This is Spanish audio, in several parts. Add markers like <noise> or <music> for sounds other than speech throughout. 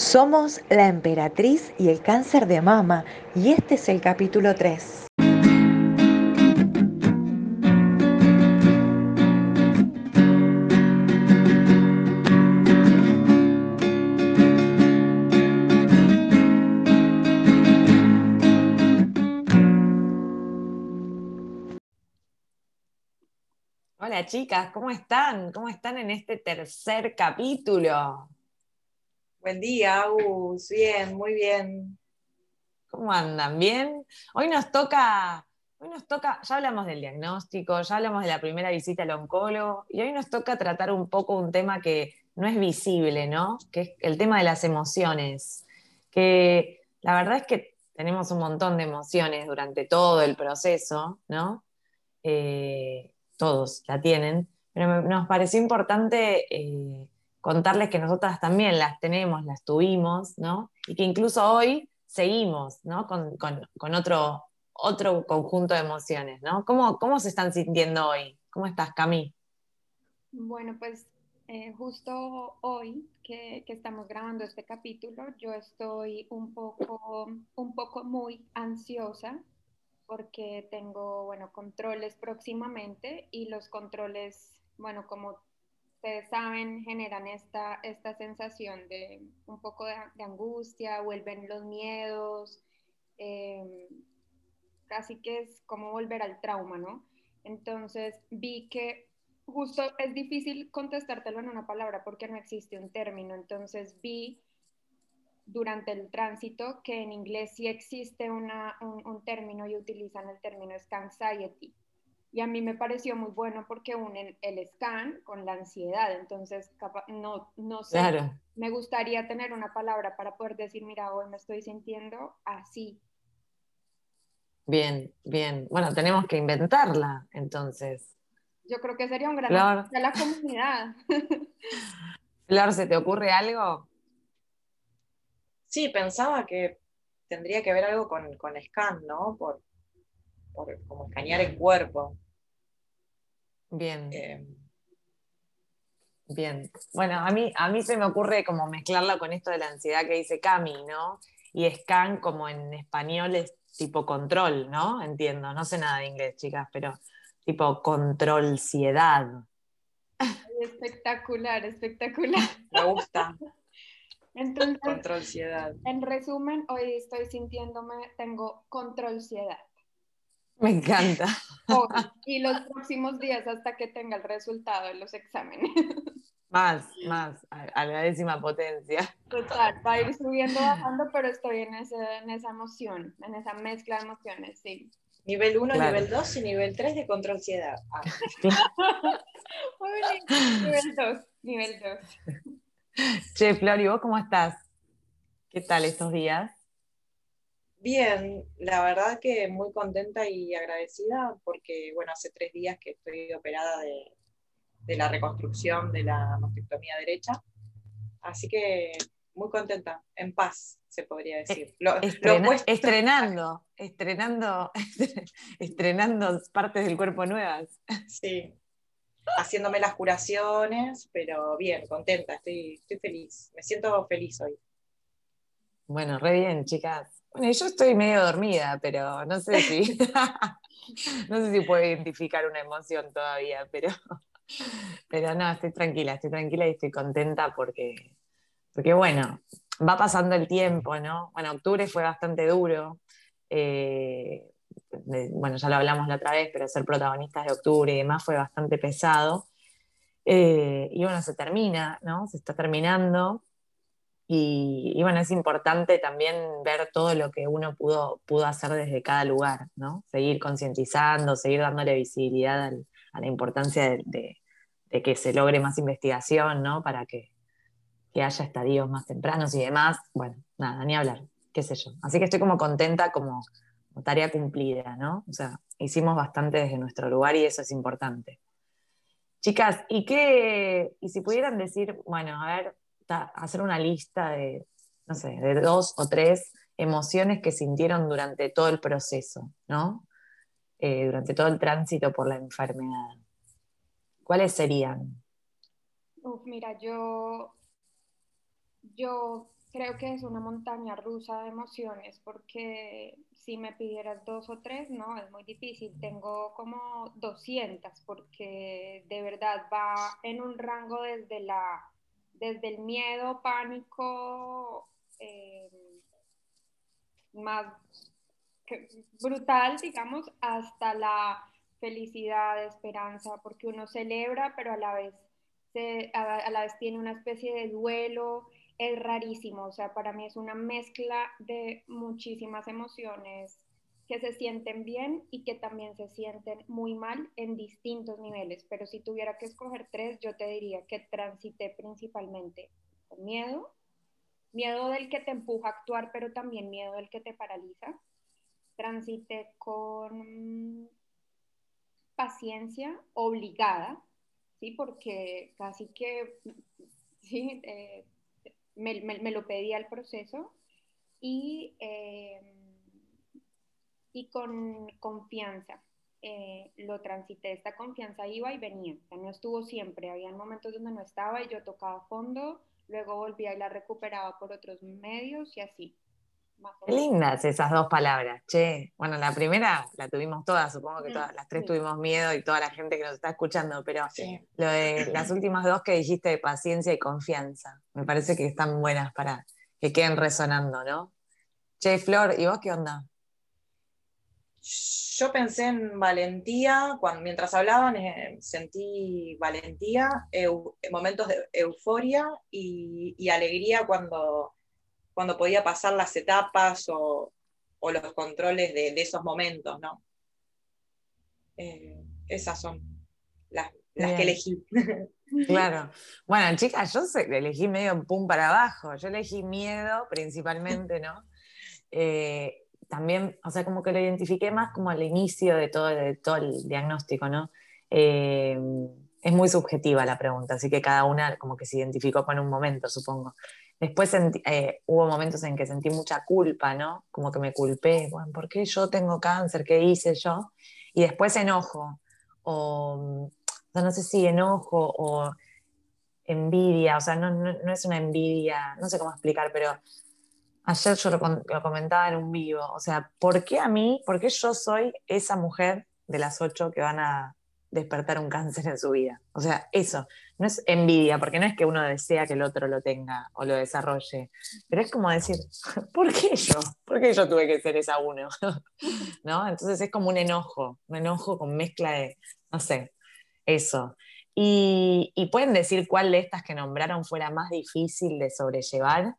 Somos la emperatriz y el cáncer de mama y este es el capítulo 3. Hola chicas, ¿cómo están? ¿Cómo están en este tercer capítulo? Buen día, Agus. Bien, muy bien. ¿Cómo andan? ¿Bien? Hoy nos toca, hoy nos toca, ya hablamos del diagnóstico, ya hablamos de la primera visita al oncólogo, y hoy nos toca tratar un poco un tema que no es visible, ¿no? Que es el tema de las emociones. Que la verdad es que tenemos un montón de emociones durante todo el proceso, ¿no? Eh, todos la tienen, pero nos pareció importante. Eh, contarles que nosotras también las tenemos, las tuvimos, ¿no? Y que incluso hoy seguimos, ¿no? Con, otro, otro conjunto de emociones, ¿no? ¿Cómo, ¿Cómo se están sintiendo hoy? ¿Cómo estás, Cami? Bueno, pues eh, justo hoy que, que, estamos grabando este capítulo, yo estoy un poco, un poco muy ansiosa porque tengo, bueno, controles próximamente y los controles, bueno, como ustedes saben, generan esta, esta sensación de un poco de, angustia, vuelven los miedos, casi que es como volver al trauma, ¿no? Entonces vi que justo es difícil contestártelo en una palabra porque no existe un término, entonces vi durante el tránsito que en inglés sí existe una, un, un, término y utilizan el término anxiety y a mí me pareció muy bueno porque unen el scan con la ansiedad, entonces no, no sé, me gustaría tener una palabra para poder decir, mira, hoy me estoy sintiendo así. Bien, bien. Bueno, tenemos que inventarla, entonces. Yo creo que sería un gran Flor. de la comunidad. <laughs> Flor, ¿se te ocurre algo? Sí, pensaba que tendría que ver algo con, con scan, ¿no? Por, como escanear el cuerpo. Bien. Eh, Bien. Bueno, a mí, a mí se me ocurre como mezclarla con esto de la ansiedad que dice Cami, ¿no? Y scan como en español es tipo control, ¿no? Entiendo, no sé nada de inglés, chicas, pero tipo controlciedad. Espectacular, espectacular. Me gusta. Entonces, controlciedad. En resumen, hoy estoy sintiéndome, tengo controlciedad. <laughs> Me encanta. <laughs> y los próximos días hasta que tenga el resultado de los exámenes. Más, más, a, la décima potencia. Total, va a ir subiendo, bajando, pero estoy en, en esa emoción, en esa mezcla de emociones, sí. Nivel 1, nivel 2 y nivel 3 de control ansiedad. Ah. <laughs> nivel 2, nivel 2. Che, Flor, ¿y vos cómo estás? ¿Qué tal estos días? Bien, la verdad que muy contenta y agradecida porque, bueno, hace tres días que estoy operada de, la reconstrucción de la mastectomía derecha, así que muy contenta, en paz, se podría eh, decir. estrenando, estrenando, <laughs> estrenando partes del cuerpo nuevas. Sí, haciéndome las curaciones, pero bien, contenta, estoy, estoy feliz, me siento feliz hoy. Bueno, re bien, chicas. Bueno, yo estoy medio dormida, pero no sé si, <laughs> no sé si puedo identificar una emoción todavía, pero, pero no, estoy tranquila, estoy tranquila y estoy contenta porque, porque bueno, va pasando el tiempo, ¿no? Bueno, octubre fue bastante duro. Eh, bueno, ya lo hablamos la otra vez, pero ser protagonistas de octubre y demás fue bastante pesado. Eh, y bueno, se termina, ¿no? Se está terminando. Y, bueno, es importante también ver todo lo que uno pudo, pudo hacer desde cada lugar, ¿no? Seguir concientizando, seguir dándole visibilidad a la importancia de, que se logre más investigación, ¿no? Para que, haya estadios más tempranos y demás. Bueno, nada, ni hablar, qué sé yo. Así que estoy como contenta como tarea cumplida, ¿no? O sea, hicimos bastante desde nuestro lugar y eso es importante. Chicas, ¿y qué, y si pudieran decir, bueno, a ver, hacer una lista de, no sé, de dos o tres emociones que sintieron durante todo el proceso, ¿no? Eh, durante todo el tránsito por la enfermedad. ¿Cuáles serían? Uf, mira, yo, yo creo que es una montaña rusa de emociones porque si me pidieras dos o tres, no, es muy difícil. Tengo como 200 porque de verdad va en un rango desde, la, desde el miedo, pánico, eh, más brutal, digamos, hasta la felicidad, esperanza, porque uno celebra, pero a la vez, a la vez tiene una especie de duelo. Es rarísimo, o sea, para mí es una mezcla de muchísimas emociones que se sienten bien y que también se sienten muy mal en distintos niveles, pero si tuviera que escoger tres, yo te diría que transité principalmente con miedo, miedo del que te empuja a actuar, pero también miedo del que te paraliza, transité con paciencia obligada, ¿sí? Porque casi que, sí, eh, me, lo pedía el proceso y, eh, y con confianza. Eh, lo transité, esta confianza iba y venía, no estuvo siempre, había momentos donde no estaba y yo tocaba fondo, luego volvía y la recuperaba por otros medios y así. Qué lindas esas dos palabras, che. Bueno, la primera la tuvimos todas, supongo que todas, las tres tuvimos miedo y toda la gente que nos está escuchando, pero lo de las últimas dos que dijiste de paciencia y confianza, me parece que están buenas para que queden resonando, ¿no? Che, Flor, ¿y vos qué onda? Yo pensé en valentía, cuando, mientras hablaban eh, sentí valentía, momentos de euforia y alegría cuando cuando podía pasar las etapas o, los controles de, esos momentos, ¿no? Eh, esas son las, que elegí. <laughs> Claro. Bueno, chicas, yo elegí medio pum para abajo. Yo elegí miedo principalmente, ¿no? Eh, también, o sea, como que lo identifiqué más como al inicio de todo, de todo el diagnóstico, ¿no? Eh, es muy subjetiva la pregunta, así que cada una como que se identificó con un momento, supongo. Después eh, hubo momentos en que sentí mucha culpa, ¿no? Como que me culpé, bueno, ¿por qué yo tengo cáncer? ¿Qué hice yo? Y después enojo, o, no sé si enojo o envidia, o sea, no, no, es una envidia, no sé cómo explicar, pero ayer yo lo, comentaba en un vivo, o sea, ¿por qué a mí, por qué yo soy esa mujer de las ocho que van a despertar un cáncer en su vida. O sea, eso, no es envidia, porque no es que uno desea que el otro lo tenga o lo desarrolle, pero es como decir, <laughs> ¿por qué yo? ¿Por qué yo tuve que ser esa uno? <laughs> ¿No? Entonces es como un enojo, un enojo con mezcla de, no sé, eso. Y, y pueden decir cuál de estas que nombraron fuera más difícil de sobrellevar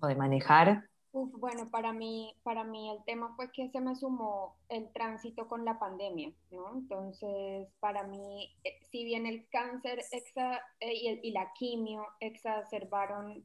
o de manejar bueno, para mí, para mí el tema fue que se me sumó el tránsito con la pandemia, ¿no? Entonces, para mí, eh, si bien el cáncer eh, y, la quimio exacerbaron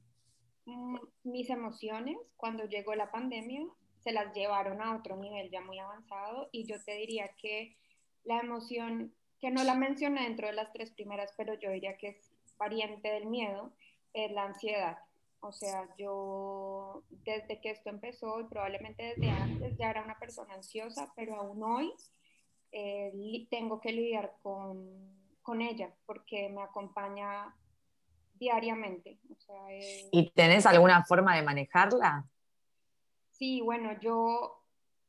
mm, mis emociones, cuando llegó la pandemia, se las llevaron a otro nivel ya muy avanzado y yo te diría que la emoción, que no la mencioné dentro de las tres primeras, pero yo diría que es pariente del miedo, es la ansiedad. O sea, yo desde que esto empezó y probablemente desde antes ya era una persona ansiosa, pero aún hoy eh, tengo que lidiar con, ella porque me acompaña diariamente. ¿Y tenés alguna forma de manejarla? Sí, bueno, yo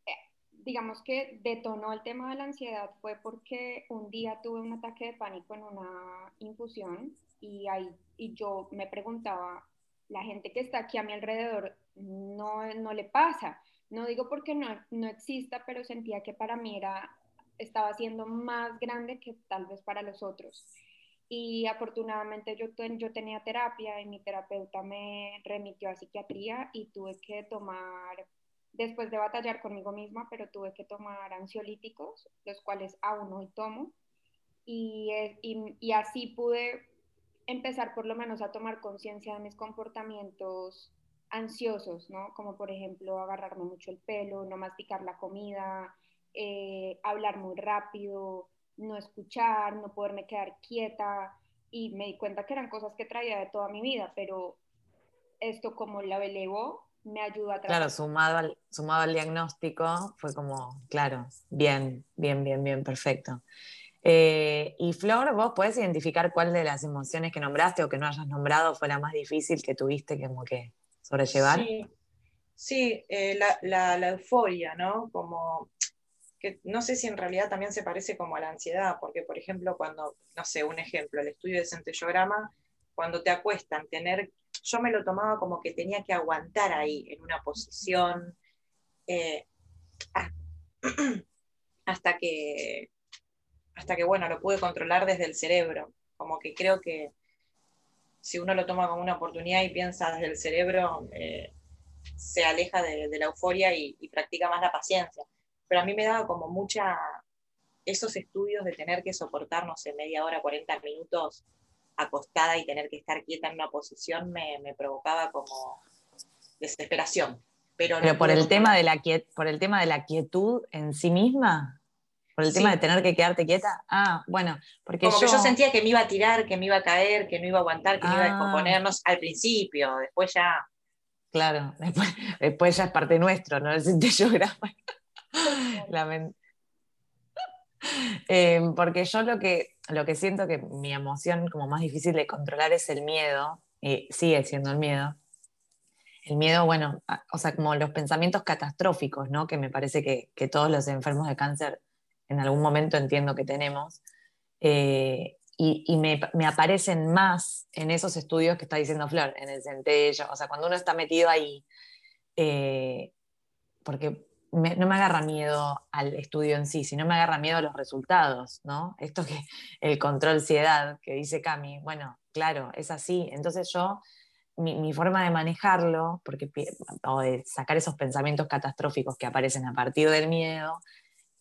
eh, digamos que detonó el tema de la ansiedad fue porque un día tuve un ataque de pánico en una infusión y, ahí, y yo me preguntaba, la gente que está aquí a mi alrededor no, no le pasa. No digo porque no, no exista, pero sentía que para mí era, estaba siendo más grande que tal vez para los otros. Y afortunadamente yo, yo tenía terapia y mi terapeuta me remitió a psiquiatría y tuve que tomar, después de batallar conmigo misma, pero tuve que tomar ansiolíticos, los cuales aún hoy tomo. Y, y, y así pude empezar por lo menos a tomar conciencia de mis comportamientos ansiosos, ¿no? Como por ejemplo agarrarme mucho el pelo, no masticar la comida, eh, hablar muy rápido, no escuchar, no poderme quedar quieta y me di cuenta que eran cosas que traía de toda mi vida, pero esto como la elevó me ayudó a Claro, sumado al, sumado al diagnóstico fue como, claro, bien, bien, bien, bien, perfecto. Eh, y Flor, vos podés identificar cuál de las emociones que nombraste o que no hayas nombrado fue la más difícil que tuviste como que sobrellevar. Sí, sí eh, la, euforia, ¿no? Como que no sé si en realidad también se parece como a la ansiedad, porque por ejemplo cuando, no sé, un ejemplo, el estudio de centellograma, cuando te acuestan, tener, yo me lo tomaba como que tenía que aguantar ahí en una posición eh, <clears throat> hasta que, hasta que, bueno, lo pude controlar desde el cerebro, como que creo que si uno lo toma como una oportunidad y piensa desde el cerebro, eh, se aleja de, la euforia y, practica más la paciencia. Pero a mí me daba como mucha, esos estudios de tener que soportar, no sé, media hora, 40 minutos acostada y tener que estar quieta en una posición, me, provocaba como desesperación. Pero, por, el tema de la por el tema de la quietud en sí misma. ¿Por el tema de tener que quedarte quieta? Ah, bueno, porque Como yo... que yo sentía que me iba a tirar, que me iba a caer, que no iba a aguantar, que me iba a ah. descomponernos al principio, después ya... Claro, <laughs> después, ya es parte nuestro, ¿no? El centellograma. <laughs> eh, porque yo lo que, lo que siento que mi emoción como más difícil de controlar es el miedo, y sigue siendo el miedo. El miedo, bueno, o sea, como los pensamientos catastróficos, ¿no? Que me parece que, que todos los enfermos de cáncer en algún momento entiendo que tenemos, eh, y, me, aparecen más en esos estudios que está diciendo Flor, en el centello, o sea, cuando uno está metido ahí, eh, porque no me agarra miedo al estudio en sí, sino me agarra miedo a los resultados, ¿no? Esto que el control ciedad que dice Cami, bueno, claro, es así, entonces yo... Mi, mi, forma de manejarlo, porque, o de sacar esos pensamientos catastróficos que aparecen a partir del miedo,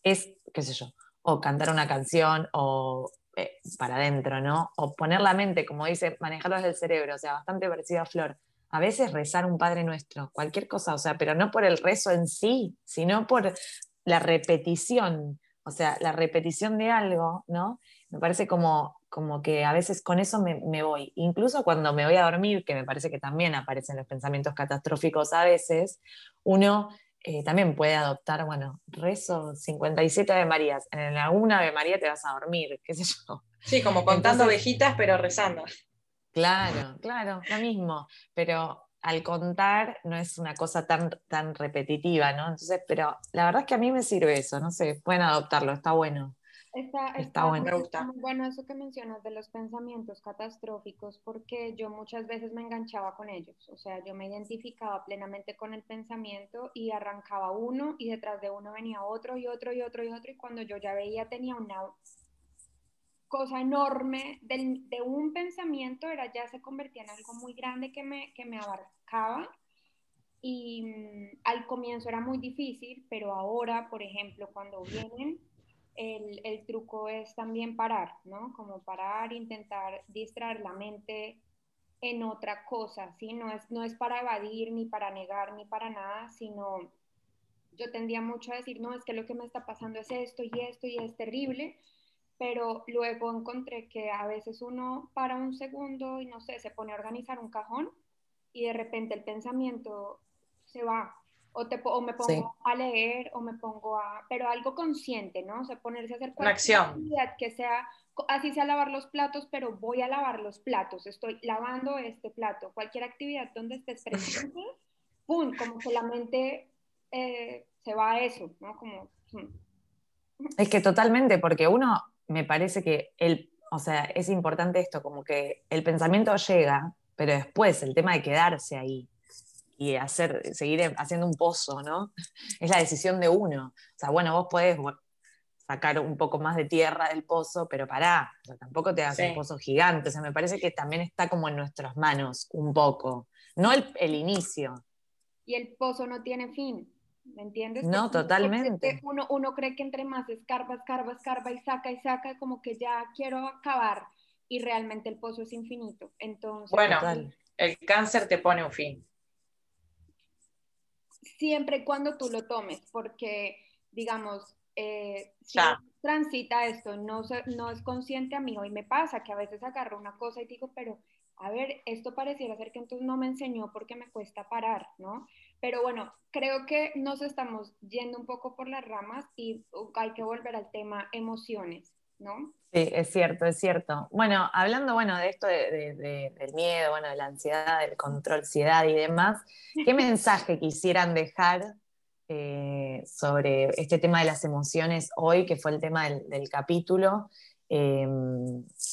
es, qué sé yo, o cantar una canción o eh, para adentro, ¿no? O poner la mente, como dice, manejarlo desde el cerebro, o sea, bastante parecido a Flor. A veces rezar un Padre Nuestro, cualquier cosa, o sea, pero no por el rezo en sí, sino por la repetición, o sea, la repetición de algo, ¿no? Me parece como, como que a veces con eso me, me, voy. Incluso cuando me voy a dormir, que me parece que también aparecen los pensamientos catastróficos a veces, uno eh, también puede adoptar, bueno, rezo 57 Ave Marías. En alguna Ave María te vas a dormir, qué sé yo. Sí, como contando ovejitas, pero rezando. Claro, claro, lo mismo. Pero al contar no es una cosa tan, tan repetitiva, ¿no? Entonces, pero la verdad es que a mí me sirve eso, no sé, pueden adoptarlo, está bueno. Está, bueno. Me gusta. muy bueno eso que mencionas de los pensamientos catastróficos, porque yo muchas veces me enganchaba con ellos. O sea, yo me identificaba plenamente con el pensamiento y arrancaba uno y detrás de uno venía otro y otro y otro y otro. Y cuando yo ya veía tenía una cosa enorme de, un pensamiento, era ya se convertía en algo muy grande que me, que me abarcaba. Y mm, al comienzo era muy difícil, pero ahora, por ejemplo, cuando vienen el, el, truco es también parar, ¿no? Como parar, intentar distraer la mente en otra cosa, ¿sí? No es, no es para evadir, ni para negar, ni para nada, sino yo tendía mucho a decir, no, es que lo que me está pasando es esto y esto y es terrible, pero luego encontré que a veces uno para un segundo y no sé, se pone a organizar un cajón y de repente el pensamiento se va, o, te, o me pongo a leer o me pongo a, pero algo consciente, ¿no? O sea, ponerse a hacer cualquier actividad que sea, así sea lavar los platos, pero voy a lavar los platos, estoy lavando este plato, cualquier actividad donde estés <laughs> presente, ¡pum! Como que la mente eh, se va a eso, ¿no? Como... Es que totalmente, porque uno me parece que el, o sea, es importante esto, como que el pensamiento llega, pero después el tema de quedarse ahí, y hacer, seguir haciendo un pozo, ¿no? <laughs> Es la decisión de uno. O sea, bueno, vos podés sacar un poco más de tierra del pozo, pero pará, tampoco te hagas un pozo gigante. O sea, me parece que también está como en nuestras manos un poco, no el, inicio. Y el pozo no tiene fin, ¿me entiendes? No, totalmente. Uno, uno cree que entre más escarba, escarba, escarba y saca y saca, como que ya quiero acabar, y realmente el pozo es infinito. Entonces, bueno, el cáncer te pone un fin siempre y cuando tú lo tomes, porque, digamos, eh, si transita esto, no, no es consciente a mí, hoy me pasa que a veces agarro una cosa y digo, pero a ver, esto pareciera ser que entonces no me enseñó porque me cuesta parar, ¿no? Pero bueno, creo que nos estamos yendo un poco por las ramas y uh, hay que volver al tema emociones. ¿No? Sí, es cierto, es cierto. Bueno, hablando bueno, de esto del miedo, bueno, de la ansiedad, del control, ansiedad y demás, ¿qué <laughs> mensaje quisieran dejar eh, sobre este tema de las emociones hoy, que fue el tema del, capítulo, eh,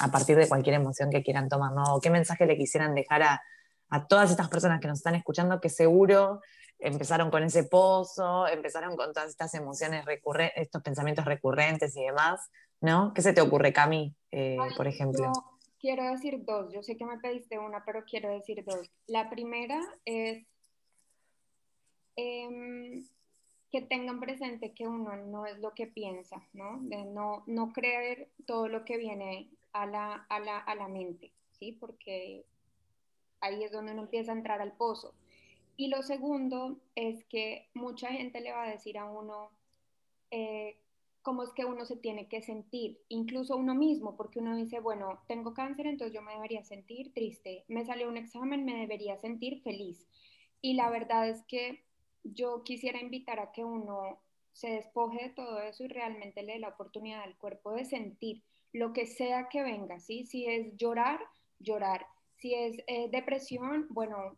a partir de cualquier emoción que quieran tomar, ¿no? ¿Qué mensaje le quisieran dejar a, a todas estas personas que nos están escuchando que seguro empezaron con ese pozo, empezaron con todas estas emociones recurrentes, estos pensamientos recurrentes y demás, ¿no? ¿Qué se te ocurre, Cami, eh, por ejemplo? quiero decir dos, yo sé que me pediste una, pero quiero decir dos. La primera es em, que tengan presente que uno no es lo que piensa, ¿no? De no, no creer todo lo que viene a la, a la, a la mente, ¿sí? Porque ahí es donde uno empieza a entrar al pozo y lo segundo es que mucha gente le va a decir a uno eh, cómo es que uno se tiene que sentir, incluso uno mismo, porque uno dice, bueno, tengo cáncer, entonces yo me debería sentir triste, me salió un examen, me debería sentir feliz. Y la verdad es que yo quisiera invitar a que uno se despoje de todo eso y realmente le dé la oportunidad al cuerpo de sentir lo que sea que venga, ¿sí? Si es llorar, llorar. Si es eh, depresión, bueno,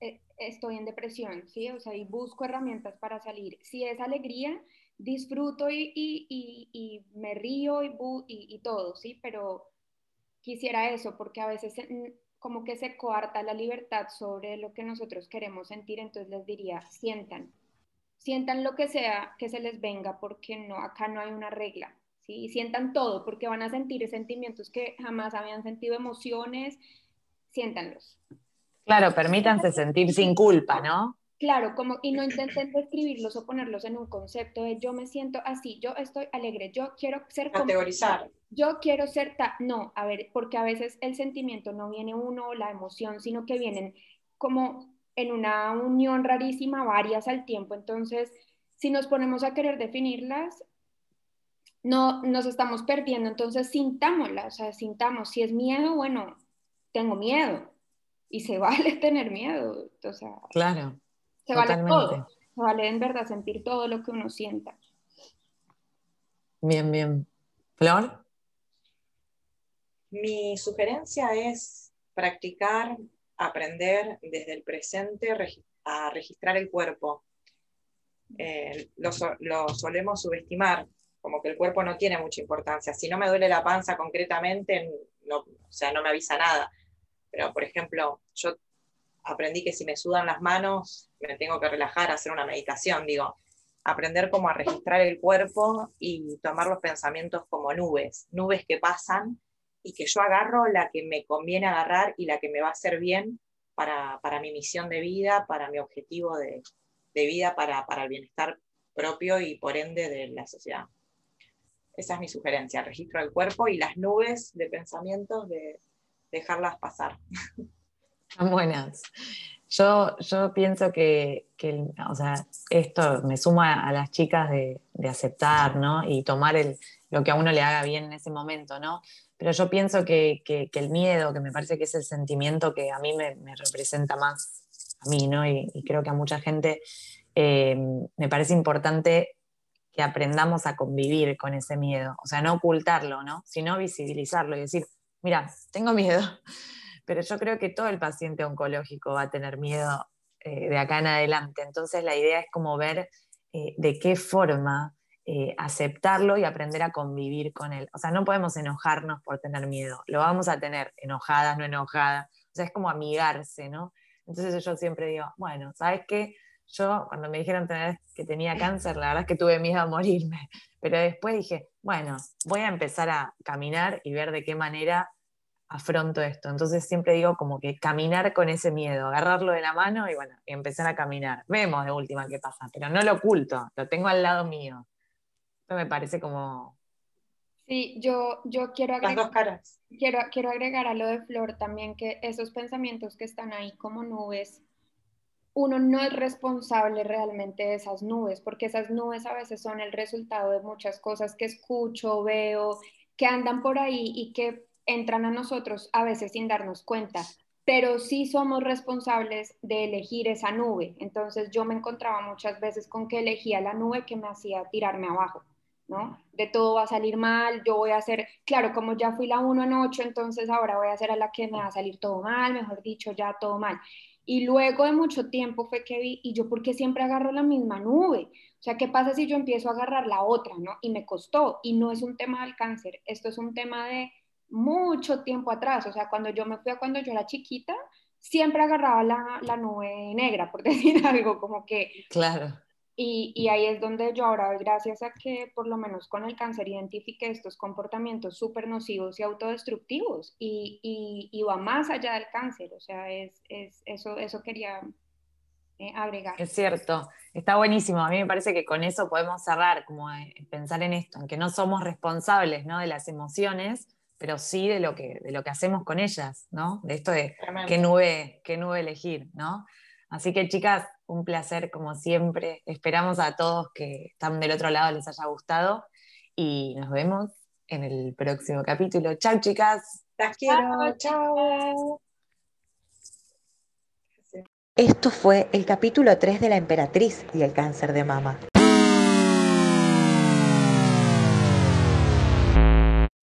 eh, estoy en depresión, ¿sí? O sea, y busco herramientas para salir. Si es alegría, disfruto y, y, y, me río y, todo, ¿sí? Pero quisiera eso, porque a veces como que se coarta la libertad sobre lo que nosotros queremos sentir, entonces les diría, sientan, sientan lo que sea que se les venga, porque no, acá no hay una regla, ¿sí? Y sientan todo, porque van a sentir sentimientos que jamás habían sentido, emociones, siéntanlos. Claro, permítanse sentir sin culpa, ¿no? Claro, como, y no <clears throat> intenten describirlos o ponerlos en un concepto de yo me siento así, yo estoy alegre, yo quiero ser... Categorizar. Yo quiero ser... Ta no, a ver, porque a veces el sentimiento no viene uno, la emoción, sino que vienen como en una unión rarísima, varias al tiempo. Entonces, si nos ponemos a querer definirlas, no nos estamos perdiendo. Entonces, sintámoslas, o sea, sintamos. Si es miedo, bueno, tengo miedo y se <laughs> vale tener miedo, o sea, claro, se vale todo, se vale en verdad sentir todo lo que uno sienta. Bien, bien. Flor. Mi sugerencia es practicar, aprender desde el presente a registrar el cuerpo. Eh, lo, lo, solemos subestimar, como que el cuerpo no tiene mucha importancia. Si no me duele la panza concretamente, no, o sea, no me avisa nada. Pero, por ejemplo, yo aprendí que si me sudan las manos, me tengo que relajar, hacer una meditación, digo, aprender como a registrar el cuerpo y tomar los pensamientos como nubes, nubes que pasan y que yo agarro la que me conviene agarrar y la que me va a hacer bien para, mi misión de vida, para mi objetivo de, vida, para, para, el bienestar propio y por ende de la sociedad. Esa es mi sugerencia, registro del cuerpo y las nubes de pensamientos de, dejarlas pasar. Están buenas. Yo, yo pienso que, o sea, esto me suma a las chicas de, aceptar, ¿no? Y tomar el, lo que a uno le haga bien en ese momento, ¿no? Pero yo pienso que, el miedo, que me parece que es el sentimiento que a mí me, representa más, a mí, ¿no? Y, creo que a mucha gente eh, me parece importante que aprendamos a convivir con ese miedo, o sea, no ocultarlo, ¿no? Sino visibilizarlo y decir, mira, tengo miedo, pero yo creo que todo el paciente oncológico va a tener miedo eh, de acá en adelante. Entonces la idea es como ver eh, de qué forma eh, aceptarlo y aprender a convivir con él. O sea, no podemos enojarnos por tener miedo, lo vamos a tener enojadas, no enojadas. O sea, es como amigarse, ¿no? Entonces yo siempre digo, bueno, ¿sabes qué? Yo cuando me dijeron que tenía cáncer, la verdad es que tuve miedo a morirme, pero después dije, bueno, voy a empezar a caminar y ver de qué manera afronto esto. Entonces siempre digo como que caminar con ese miedo, agarrarlo de la mano y bueno, empezar a caminar. Vemos de última qué pasa, pero no lo oculto, lo tengo al lado mío. Esto me parece como... Sí, yo, yo quiero agregar... Las dos caras. Quiero, quiero agregar a lo de Flor también que esos pensamientos que están ahí como nubes, uno no es responsable realmente de esas nubes, porque esas nubes a veces son el resultado de muchas cosas que escucho, veo, que andan por ahí y que entran a nosotros a veces sin darnos cuenta, pero sí somos responsables de elegir esa nube. Entonces yo me encontraba muchas veces con que elegía la nube que me hacía tirarme abajo. ¿no? De todo va a salir mal, yo voy a hacer, claro, como ya fui la 1 en 8, entonces ahora voy a ser a la que me va a salir todo mal, mejor dicho, ya todo mal. Y luego de mucho tiempo fue que vi, ¿y yo por qué siempre agarro la misma nube? O sea, ¿qué pasa si yo empiezo a agarrar la otra, no? Y me costó, y no es un tema del cáncer, esto es un tema de mucho tiempo atrás, o sea, cuando yo me fui a cuando yo era chiquita, siempre agarraba la, la nube negra, por <laughs> decir algo, como que... Claro y, ahí es donde yo ahora, gracias a que por lo menos con el cáncer identifique estos comportamientos súper nocivos y autodestructivos y, y, va más allá del cáncer, o sea, es, es eso, eso quería eh, agregar. Es cierto, está buenísimo. A mí me parece que con eso podemos cerrar, como pensar en esto, en que no somos responsables ¿no? de las emociones, pero sí de lo que, de lo que hacemos con ellas, ¿no? De esto de qué nube, qué nube elegir, ¿no? Así que chicas, un placer como siempre. Esperamos a todos que están del otro lado les haya gustado y nos vemos en el próximo capítulo. Chao chicas. Las quiero. Chao. Esto fue el capítulo 3 de La Emperatriz y el cáncer de mama.